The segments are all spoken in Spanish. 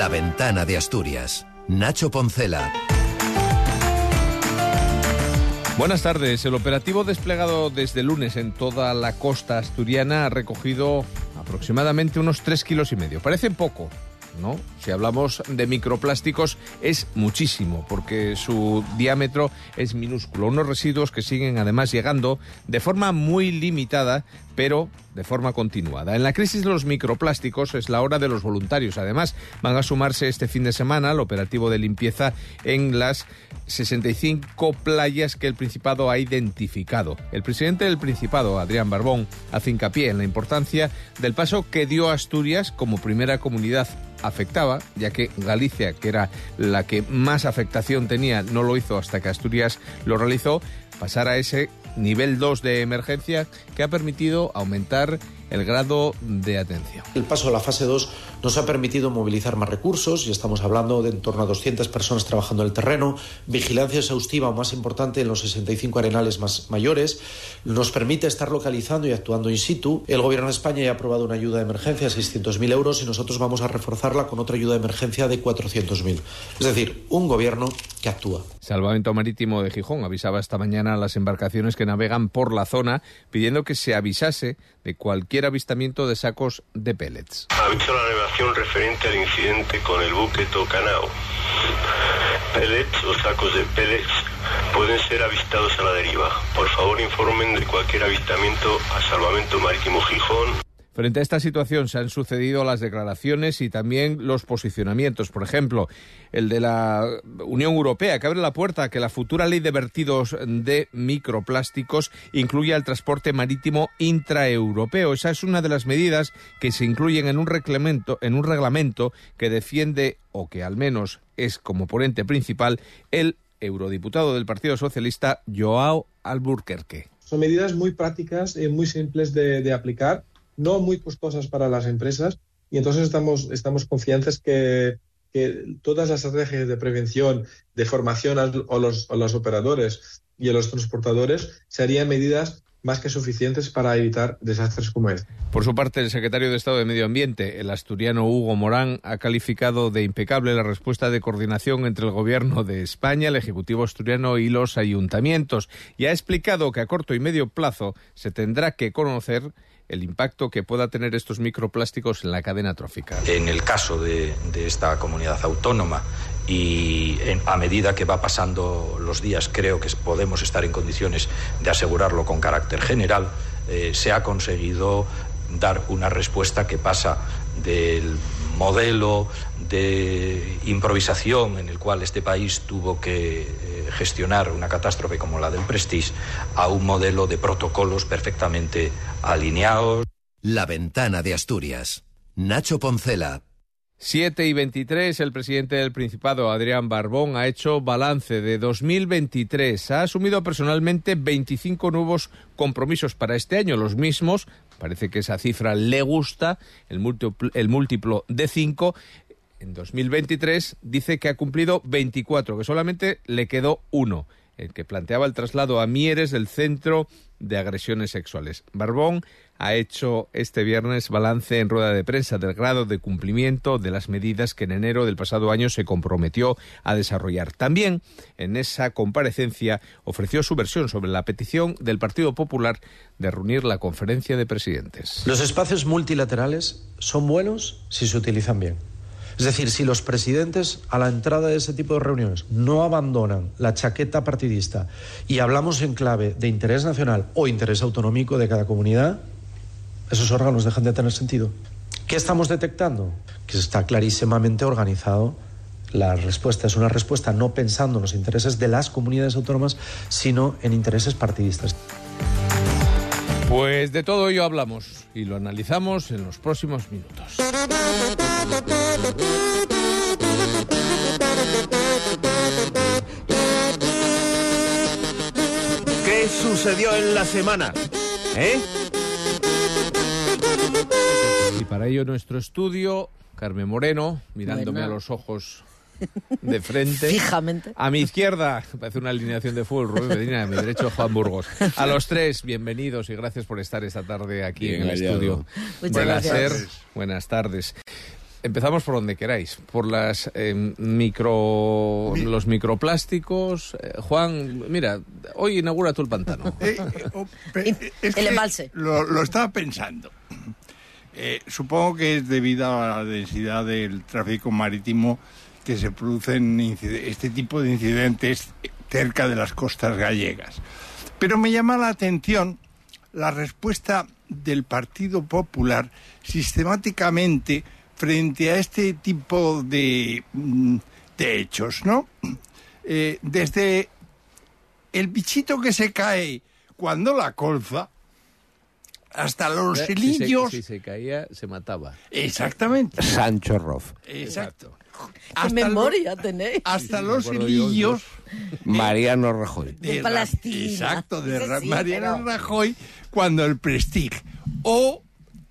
La ventana de Asturias. Nacho Poncela. Buenas tardes. El operativo desplegado desde lunes en toda la costa asturiana ha recogido aproximadamente unos tres kilos y medio. Parece poco, ¿no? Si hablamos de microplásticos es muchísimo, porque su diámetro es minúsculo. Unos residuos que siguen además llegando de forma muy limitada, pero de forma continuada. En la crisis de los microplásticos es la hora de los voluntarios. Además, van a sumarse este fin de semana al operativo de limpieza en las 65 playas que el Principado ha identificado. El presidente del Principado, Adrián Barbón, hace hincapié en la importancia del paso que dio Asturias como primera comunidad afectaba, ya que Galicia, que era la que más afectación tenía, no lo hizo hasta que Asturias lo realizó, pasar a ese nivel 2 de emergencia que ha permitido aumentar el grado de atención. El paso a la fase 2 nos ha permitido movilizar más recursos y estamos hablando de en torno a 200 personas trabajando en el terreno, vigilancia exhaustiva más importante en los 65 arenales más mayores, nos permite estar localizando y actuando in situ. El Gobierno de España ya ha aprobado una ayuda de emergencia de 600.000 euros y nosotros vamos a reforzarla con otra ayuda de emergencia de 400.000. Es decir, un gobierno que actúa. Salvamento Marítimo de Gijón avisaba esta mañana a las embarcaciones que navegan por la zona pidiendo que se avisase de cualquier avistamiento de sacos de pellets. Aviso la navegación referente al incidente con el buque Tocanao. Pellets o sacos de pellets pueden ser avistados a la deriva. Por favor informen de cualquier avistamiento a Salvamento Marítimo Gijón. Frente a esta situación se han sucedido las declaraciones y también los posicionamientos. Por ejemplo, el de la Unión Europea, que abre la puerta a que la futura ley de vertidos de microplásticos incluya el transporte marítimo intraeuropeo. Esa es una de las medidas que se incluyen en un reglamento, en un reglamento que defiende, o que al menos es como ponente principal, el eurodiputado del Partido Socialista, Joao Alburquerque. Son medidas muy prácticas y muy simples de aplicar no muy costosas para las empresas y entonces estamos, estamos confiantes que, que todas las estrategias de prevención, de formación a, los, a los operadores y a los transportadores serían medidas más que suficientes para evitar desastres como este. Por su parte, el secretario de Estado de Medio Ambiente, el asturiano Hugo Morán, ha calificado de impecable la respuesta de coordinación entre el Gobierno de España, el Ejecutivo asturiano y los ayuntamientos y ha explicado que a corto y medio plazo se tendrá que conocer el impacto que pueda tener estos microplásticos en la cadena trófica. En el caso de, esta comunidad autónoma y en, a medida que va pasando los días creo que podemos estar en condiciones de asegurarlo con carácter general, eh, se ha conseguido dar una respuesta que pasa del modelo de improvisación en el cual este país tuvo que eh, gestionar una catástrofe como la del Prestige a un modelo de protocolos perfectamente alineados. La ventana de Asturias. Nacho Poncela. 7 y 23, el presidente del Principado, Adrián Barbón, ha hecho balance de 2023. Ha asumido personalmente 25 nuevos compromisos para este año, los mismos, parece que esa cifra le gusta, el múltiplo, el múltiplo de 5. En 2023 dice que ha cumplido 24, que solamente le quedó uno, que planteaba el traslado a Mieres del Centro de Agresiones Sexuales. Barbón ha hecho este viernes balance en rueda de prensa del grado de cumplimiento de las medidas que en enero del pasado año se comprometió a desarrollar. También en esa comparecencia ofreció su versión sobre la petición del Partido Popular de reunir la conferencia de presidentes. Los espacios multilaterales son buenos si se utilizan bien. Es decir, si los presidentes a la entrada de ese tipo de reuniones no abandonan la chaqueta partidista y hablamos en clave de interés nacional o interés autonómico de cada comunidad, esos órganos dejan de tener sentido. ¿Qué estamos detectando? Que está clarísimamente organizado. La respuesta es una respuesta no pensando en los intereses de las comunidades autónomas, sino en intereses partidistas. Pues de todo ello hablamos y lo analizamos en los próximos minutos. ¿Qué sucedió en la semana? ¿Eh? Y para ello nuestro estudio, Carmen Moreno, mirándome Bueno. a los ojos de frente. Fijamente. A mi izquierda, parece una alineación de fútbol, Rubén Medina, a mi derecho, Juan Burgos. A los tres, bienvenidos y gracias por estar esta tarde aquí Bien en el hallado. estudio. Muchas Buenas gracias. ser, buenas tardes. Empezamos por donde queráis, por las eh, micro, los microplásticos. Eh, Juan, mira, hoy inaugura tú el pantano. Eh, eh, oh, El es que embalse. Lo, lo estaba pensando. Eh, supongo que es debido a la densidad del tráfico marítimo que se producen este tipo de incidentes cerca de las costas gallegas. Pero me llama la atención la respuesta del Partido Popular sistemáticamente frente a este tipo de, mm, hechos, ¿no? Eh, desde el bichito que se cae cuando la colza hasta los Si se, hilillos. si se caía, se mataba. Exactamente. Sancho Roth. Exacto. ¿Qué Hasta memoria tenéis? hasta Sí, los hilillos. Mariano Rajoy. De. Exacto, de Ra- sí, Mariano pero- Rajoy cuando el Prestige. O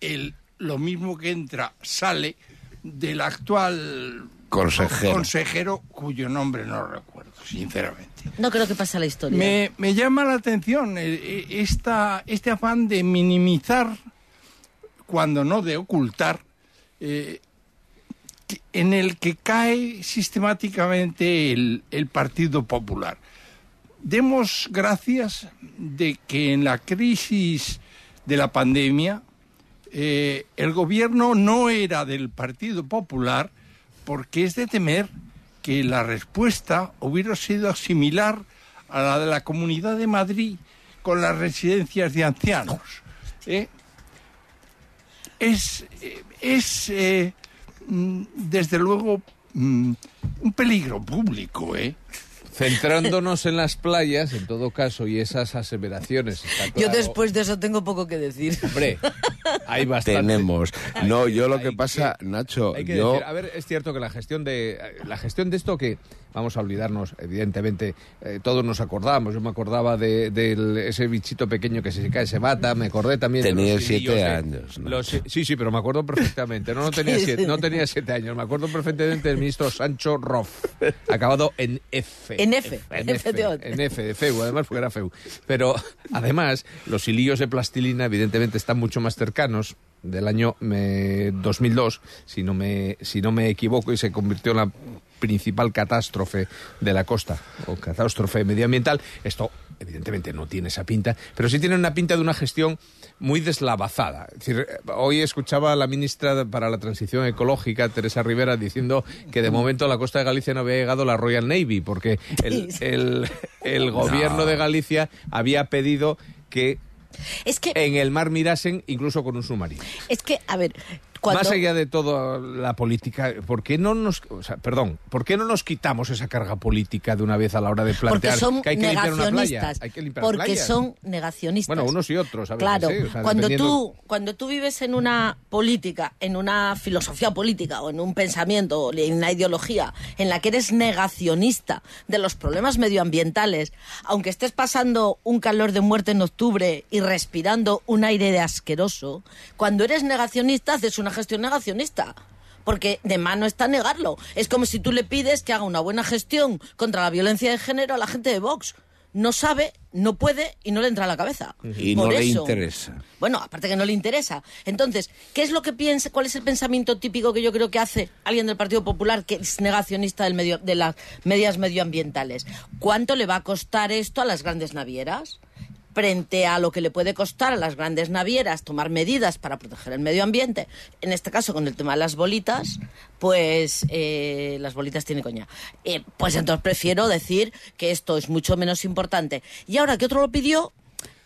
el, lo mismo que entra, sale del actual Consejero. consejero cuyo nombre no recuerdo, sinceramente. No creo que pase a la historia. Me, me llama la atención eh, eh, esta, este afán de minimizar, cuando no de ocultar, eh, en el que cae sistemáticamente el, el Partido Popular. Demos gracias de que en la crisis de la pandemia eh, el gobierno no era del Partido Popular porque es de temer que la respuesta hubiera sido similar a la de la Comunidad de Madrid con las residencias de ancianos. ¿eh? Es, eh, es eh, mm, desde luego, mm, un peligro público, ¿eh? Centrándonos en las playas, en todo caso, y esas aseveraciones. está Yo claro- después de eso tengo poco que decir. Hombre, hay bastante. Tenemos. No, yo lo que pasa, que- Nacho, Hay que yo... decir, a ver, es cierto que la gestión de la gestión de esto que vamos a olvidarnos, evidentemente, eh, todos nos acordamos. Yo me acordaba de, del- ese bichito pequeño que se cae, se mata. Me acordé también. de Tenía los siete de- años, ¿no? los- sí, sí, pero me acuerdo perfectamente. No, no tenía siete, no tenía siete años. Me acuerdo perfectamente del ministro Sancho Roth, acabado en F. En F, en F, en F, de FEU, además, porque era FEU. Pero además, los hilillos de plastilina, evidentemente, están mucho más cercanos del año eh, 2002, si no, me, si no me equivoco, y se convirtió en la principal catástrofe de la costa, o catástrofe medioambiental. Esto, evidentemente, no tiene esa pinta, pero sí tiene una pinta de una gestión muy deslavazada. Es decir, hoy escuchaba a la ministra para la Transición Ecológica, Teresa Rivera, diciendo que de momento a la costa de Galicia no había llegado la Royal Navy, porque el, el, el gobierno de Galicia había pedido que Es que, en el mar mirasen incluso con un submarino. es que, a ver, cuando... Más allá de toda la política, ¿por qué no nos, o sea, perdón, ¿por qué no nos quitamos esa carga política de una vez a la hora de plantear son que hay que limpiar una playa? Hay que limpiar porque playas? son negacionistas. Bueno, unos y otros, a Claro, ¿eh? O sea, cuando, dependiendo- tú, cuando tú vives en una política, en una filosofía política o en un pensamiento o en una ideología en la que eres negacionista de los problemas medioambientales, aunque estés pasando un calor de muerte en octubre y respirando un aire de asqueroso, cuando eres negacionista haces una gestión negacionista. Porque de mano está negarlo. Es como si tú le pides que haga una buena gestión contra la violencia de género a la gente de Vox. No sabe, no puede y no le entra a la cabeza. Y Por no le interesa. Bueno, aparte que no le interesa. Entonces, ¿qué es lo que piensa? ¿Cuál es el pensamiento típico que yo creo que hace alguien del Partido Popular que es negacionista del medio, de las medidas medioambientales? ¿Cuánto le va a costar esto a las grandes navieras? Frente a lo que le puede costar a las grandes navieras tomar medidas para proteger el medio ambiente, en este caso con el tema de las bolitas, pues eh, las bolitas tiene coña. Eh, pues entonces prefiero decir que esto es mucho menos importante. Y ahora que otro lo pidió,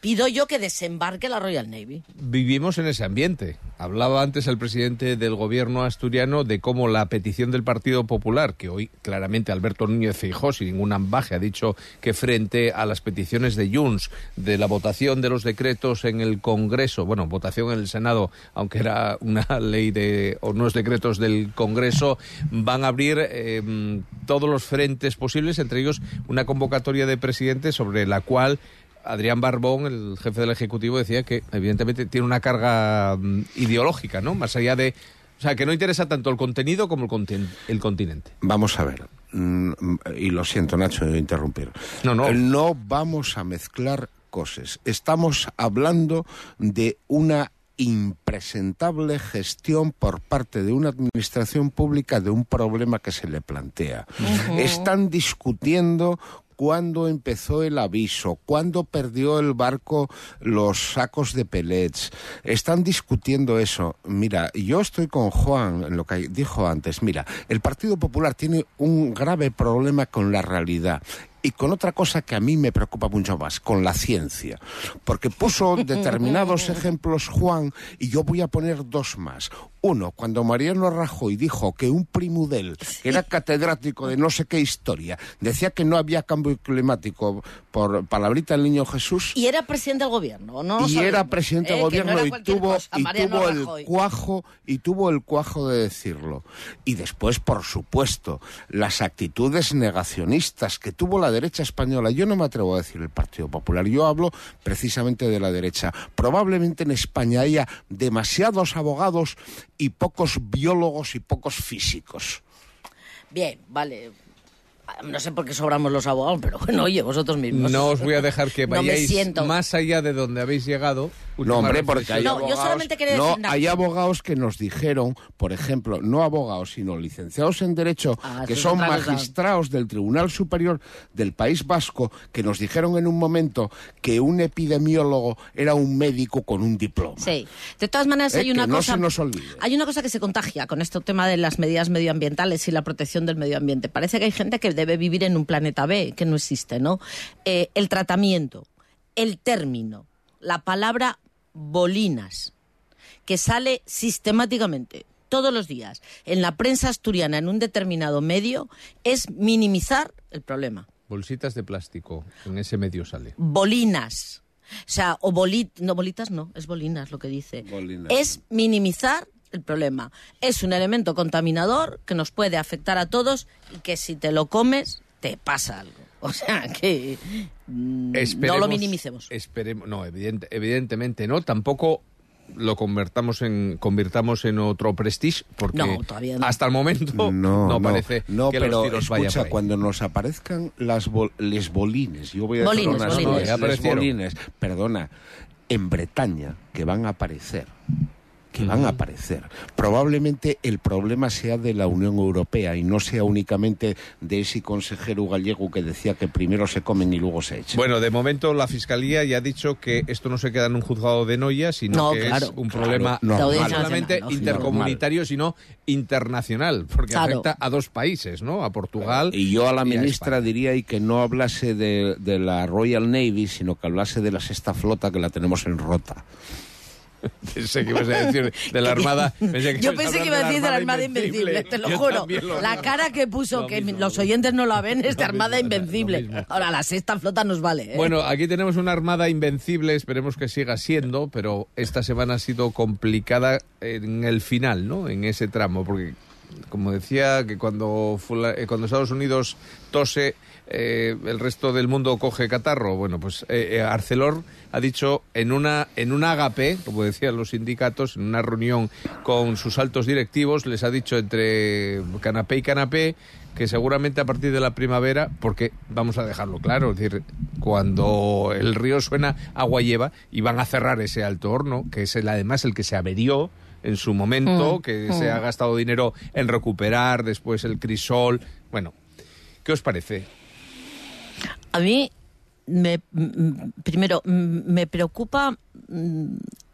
pido yo que desembarque la Royal Navy. Vivimos en ese ambiente. Hablaba antes el presidente del gobierno asturiano de cómo la petición del Partido Popular, que hoy claramente Alberto Núñez Feijóo, sin ningún ambaje, ha dicho que frente a las peticiones de Junts de la votación de los decretos en el Congreso, bueno, votación en el Senado, aunque era una ley de unos decretos del Congreso, van a abrir eh, todos los frentes posibles, entre ellos una convocatoria de presidente sobre la cual Adrián Barbón, el jefe del Ejecutivo, decía que evidentemente tiene una carga mm, ideológica, ¿no? Más allá de... O sea, que no interesa tanto el contenido como el, contin- el continente. Vamos a ver. Mm, Y lo siento, Nacho, de interrumpir. No, no. No vamos a mezclar cosas. Estamos hablando de una impresentable gestión por parte de una administración pública de un problema que se le plantea. Están discutiendo cuándo empezó el aviso, cuándo perdió el barco los sacos de pellets. Están discutiendo eso. Mira, yo estoy con Juan en lo que dijo antes. Mira, el Partido Popular tiene un grave problema con la realidad y con otra cosa que a mí me preocupa mucho más, con la ciencia. Porque puso determinados ejemplos Juan y yo voy a poner dos más. Uno, cuando Mariano Rajoy dijo que un primudel, que era catedrático de no sé qué historia, decía que no había cambio climático por palabrita el niño Jesús. Y era presidente del gobierno, ¿no? Y era presidente del Eh, no gobierno y tuvo, cosa, y tuvo el cuajo y tuvo el cuajo de decirlo. Y después, por supuesto, las actitudes negacionistas que tuvo la derecha española. Yo no me atrevo a decir el Partido Popular, yo hablo precisamente de la derecha. Probablemente en España haya demasiados abogados y pocos biólogos y pocos físicos. Bien, vale. No sé por qué sobramos los abogados, pero bueno, oye, vosotros mismos. No os voy a dejar que No me vayáis siento. más allá de donde habéis llegado. No, hombre, porque hay No, yo abogados, solamente quería no, decir una hay cosa. abogados que nos dijeron, por ejemplo, no abogados, sino licenciados en Derecho, Ah, que son cosa. magistrados del Tribunal Superior del País Vasco, que nos dijeron en un momento que un epidemiólogo era un médico con un diploma. Sí. De todas maneras, Eh, hay una que no cosa. se nos olvide. Hay una cosa que se contagia con este tema de las medidas medioambientales y la protección del medio ambiente. Parece que hay gente que debe vivir en un planeta B, que no existe, ¿no? Eh, el tratamiento, el término, la palabra bolinas, que sale sistemáticamente todos los días en la prensa asturiana en un determinado medio, es minimizar el problema. Bolsitas de plástico, en ese medio sale. bolinas. O sea, o bolit, no bolitas no, es bolinas lo que dice. Bolinas. Es minimizar el problema. Es un elemento contaminador que nos puede afectar a todos y que si te lo comes te pasa algo. O sea, que mm, no lo minimicemos. Esperemos, no, evidente- evidentemente no. Tampoco lo convertamos en convirtamos en otro prestige porque No, todavía no. hasta el momento No, no, no, parece no, que pero los tiros vayan escucha, ahí. cuando nos aparezcan las bol- les bolines, yo voy a decir Bolines, unas bolines. les bolines, perdona, en Bretaña, que van a aparecer, que van a aparecer. Probablemente el problema sea de la Unión Europea y no sea únicamente de ese consejero gallego que decía que primero se comen y luego se echan. Bueno, de momento la Fiscalía ya ha dicho que esto no se queda en un juzgado de Noya, sino No, que claro. es un Claro, problema normal. no solamente intercomunitario, sino internacional, porque Claro. afecta a dos países, ¿no? A Portugal Y yo a la y ministra diría y que no hablase de, de la Royal Navy, sino que hablase de la sexta flota que la tenemos en rota. Pensé que ibas a decir de la Armada. pensé que Yo pensé que iba a decir de la Armada Invencible, te lo Yo juro. lo La cara que puso, Lo que mismo, los lo oyentes no la ven, es de Armada mismo, Invencible. Ahora, la sexta flota nos vale. ¿eh? Bueno, aquí tenemos una armada invencible, esperemos que siga siendo, pero esta semana ha sido complicada en el final, ¿no? En ese tramo, porque como decía, que cuando, eh, cuando Estados Unidos tose, eh, el resto del mundo coge catarro. Bueno, pues eh, eh, Arcelor ha dicho en una, en un agape, como decían los sindicatos, en una reunión con sus altos directivos, les ha dicho entre canapé y canapé que seguramente a partir de la primavera, porque vamos a dejarlo claro, es decir, cuando el río suena, agua lleva y van a cerrar ese alto horno, que es el, además el que se averió en su momento, Mm, que mm. se ha gastado dinero en recuperar, después el crisol. Bueno, ¿qué os parece? A mí, me, primero, me preocupa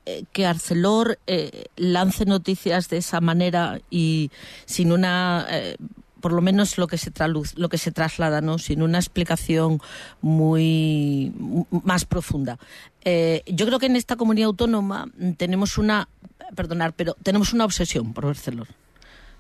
eh, que Arcelor eh, lance noticias de esa manera y sin una... eh, por lo menos lo que se traluz, lo que se traslada, ¿no? Sin una explicación muy más profunda. Eh, yo creo que en esta comunidad autónoma tenemos una, perdonar, pero tenemos una obsesión por Arcelor.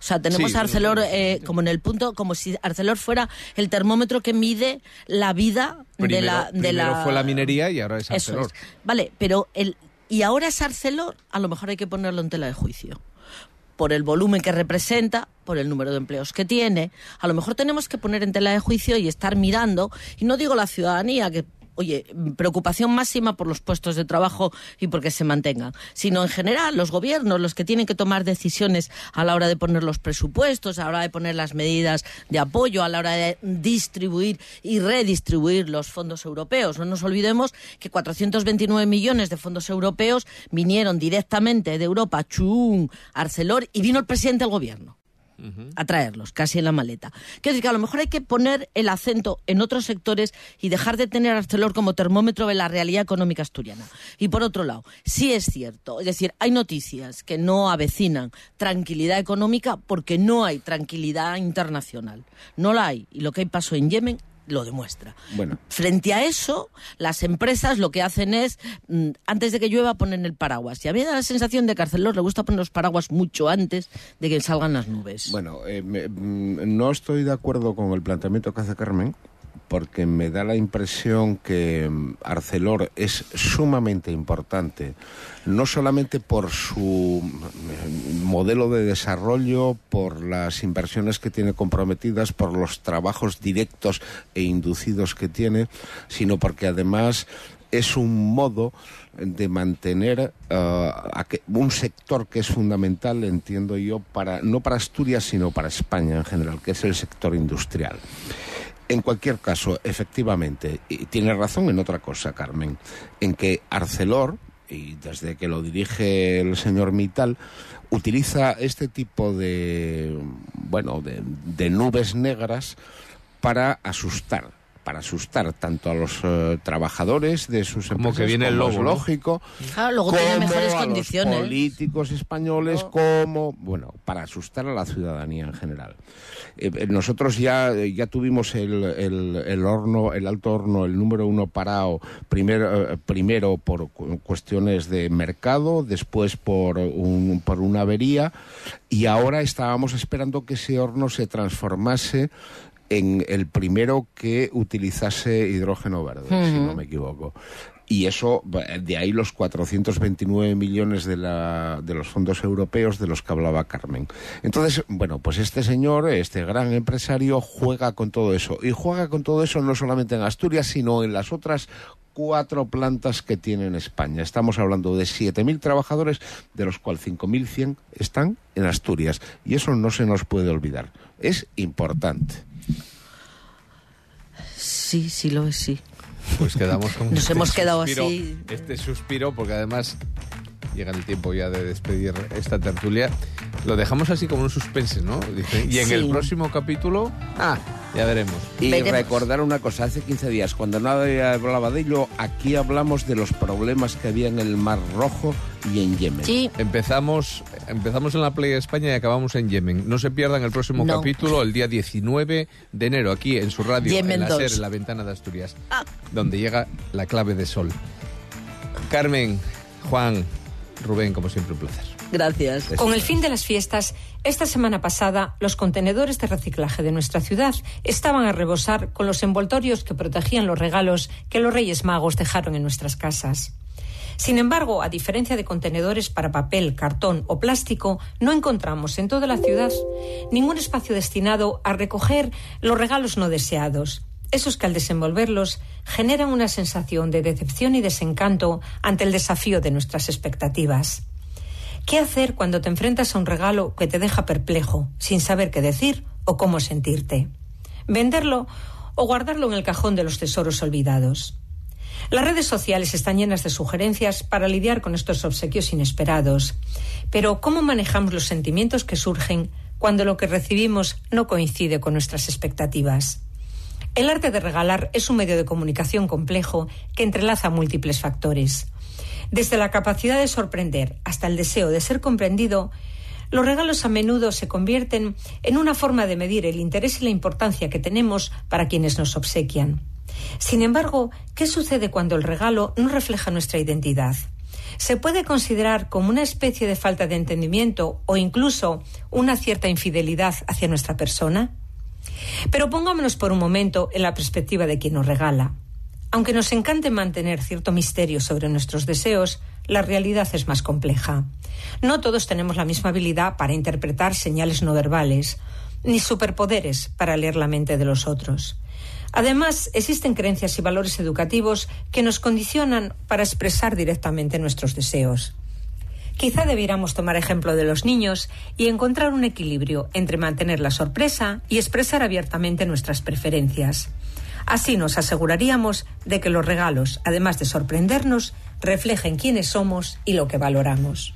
O sea, tenemos Sí, a Arcelor eh, como en el punto, como si Arcelor fuera el termómetro que mide la vida Primero, de la... De primero la... fue la minería y ahora es Eso Arcelor. es. Vale, pero el y ahora es Arcelor, a lo mejor hay que ponerlo en tela de juicio. Por el volumen que representa, por el número de empleos que tiene. A lo mejor tenemos que poner en tela de juicio y estar mirando, y no digo la ciudadanía, que oye, preocupación máxima por los puestos de trabajo y porque se mantengan, sino en general los gobiernos, los que tienen que tomar decisiones a la hora de poner los presupuestos, a la hora de poner las medidas de apoyo, a la hora de distribuir y redistribuir los fondos europeos. No nos olvidemos que 429 millones de fondos europeos vinieron directamente de Europa, Chum, Arcelor, y vino el presidente del gobierno a traerlos, casi en la maleta. Quiero decir que a lo mejor hay que poner el acento en otros sectores y dejar de tener a Arcelor como termómetro de la realidad económica asturiana. Y por otro lado, sí es cierto, es decir, hay noticias que no avecinan tranquilidad económica porque no hay tranquilidad internacional. No la hay. Y lo que hay pasó en Yemen lo demuestra. Bueno. Frente a eso, las empresas lo que hacen es, mm, antes de que llueva, ponen el paraguas. Y a mí me da la sensación de que a Arcelor le gusta poner los paraguas mucho antes de que salgan las nubes. Bueno, eh, me- mm, no estoy de acuerdo con el planteamiento que hace Carmen, porque me da la impresión que mm, Arcelor es sumamente importante, no solamente por su mm, modelo de desarrollo, por las inversiones que tiene comprometidas, por los trabajos directos e inducidos que tiene, sino porque además es un modo de mantener eh, a un sector que es fundamental, entiendo yo, para no para Asturias, sino para España en general, que es el sector industrial. En cualquier caso, efectivamente, y tiene razón en otra cosa, Carmen, en que Arcelor, y desde que lo dirige el señor Mital, utiliza este tipo de, bueno, de, de nubes negras para asustar, para asustar tanto a los eh, trabajadores de sus Como empresas, que viene el lógico, Claro, luego tiene como mejores a los condiciones. políticos españoles, como, bueno, para asustar a la ciudadanía en general. Eh, eh, nosotros ya, ya tuvimos el, el, el horno, el alto horno, el número uno parado, primero, eh, primero por cu- cuestiones de mercado, después por, un, por una avería, y ahora estábamos esperando que ese horno se transformase en el primero que utilizase hidrógeno verde, si no me equivoco. Y eso, de ahí los 429 millones de, la, de los fondos europeos de los que hablaba Carmen. Entonces, bueno, pues este señor, este gran empresario, juega con todo eso. Y juega con todo eso no solamente en Asturias, sino en las otras cuatro plantas que tiene en España. Estamos hablando de 7.000 trabajadores, de los cuales 5.100 están en Asturias. Y eso no se nos puede olvidar. Es importante. Sí, sí lo es, sí. Pues quedamos con Nos este hemos quedado suspiro, así. Este suspiro, porque además llega el tiempo ya de despedir esta tertulia. Lo dejamos así como un suspense, ¿no? Dice, y en Sí. el próximo capítulo, ah, ya veremos. Y Veremos. recordar una cosa, hace 15 días, cuando nadie hablaba de ello, aquí hablamos de los problemas que había en el Mar Rojo y en Yemen. Sí, Empezamos, empezamos en la Playa de España y acabamos en Yemen. No se pierdan el próximo No. capítulo el día 19 de enero, aquí en su radio, Yemen en la 2. SER, en la ventana de Asturias, Ah. donde llega la clave de sol. Carmen, Juan, Rubén, como siempre, un placer. gracias. Con el fin de las fiestas, esta semana pasada, los contenedores de reciclaje de nuestra ciudad estaban a rebosar con los envoltorios que protegían los regalos que los Reyes Magos dejaron en nuestras casas. Sin embargo, a diferencia de contenedores para papel, cartón o plástico, no encontramos en toda la ciudad ningún espacio destinado a recoger los regalos no deseados, esos que al desenvolverlos generan una sensación de decepción y desencanto ante el desafío de nuestras expectativas. ¿Qué hacer cuando te enfrentas a un regalo que te deja perplejo, sin saber qué decir o cómo sentirte? ¿Venderlo o guardarlo en el cajón de los tesoros olvidados? Las redes sociales están llenas de sugerencias para lidiar con estos obsequios inesperados. Pero ¿cómo manejamos los sentimientos que surgen cuando lo que recibimos no coincide con nuestras expectativas? El arte de regalar es un medio de comunicación complejo que entrelaza múltiples factores. Desde la capacidad de sorprender hasta el deseo de ser comprendido, los regalos a menudo se convierten en una forma de medir el interés y la importancia que tenemos para quienes nos obsequian. Sin embargo, ¿qué sucede cuando el regalo no refleja nuestra identidad? ¿Se puede considerar como una especie de falta de entendimiento o incluso una cierta infidelidad hacia nuestra persona? Pero pongámonos por un momento en la perspectiva de quien nos regala. Aunque nos encante mantener cierto misterio sobre nuestros deseos, la realidad es más compleja. No todos tenemos la misma habilidad para interpretar señales no verbales, ni superpoderes para leer la mente de los otros. Además, existen creencias y valores educativos que nos condicionan para expresar directamente nuestros deseos. Quizá debiéramos tomar ejemplo de los niños y encontrar un equilibrio entre mantener la sorpresa y expresar abiertamente nuestras preferencias. Así nos aseguraríamos de que los regalos, además de sorprendernos, reflejen quiénes somos y lo que valoramos.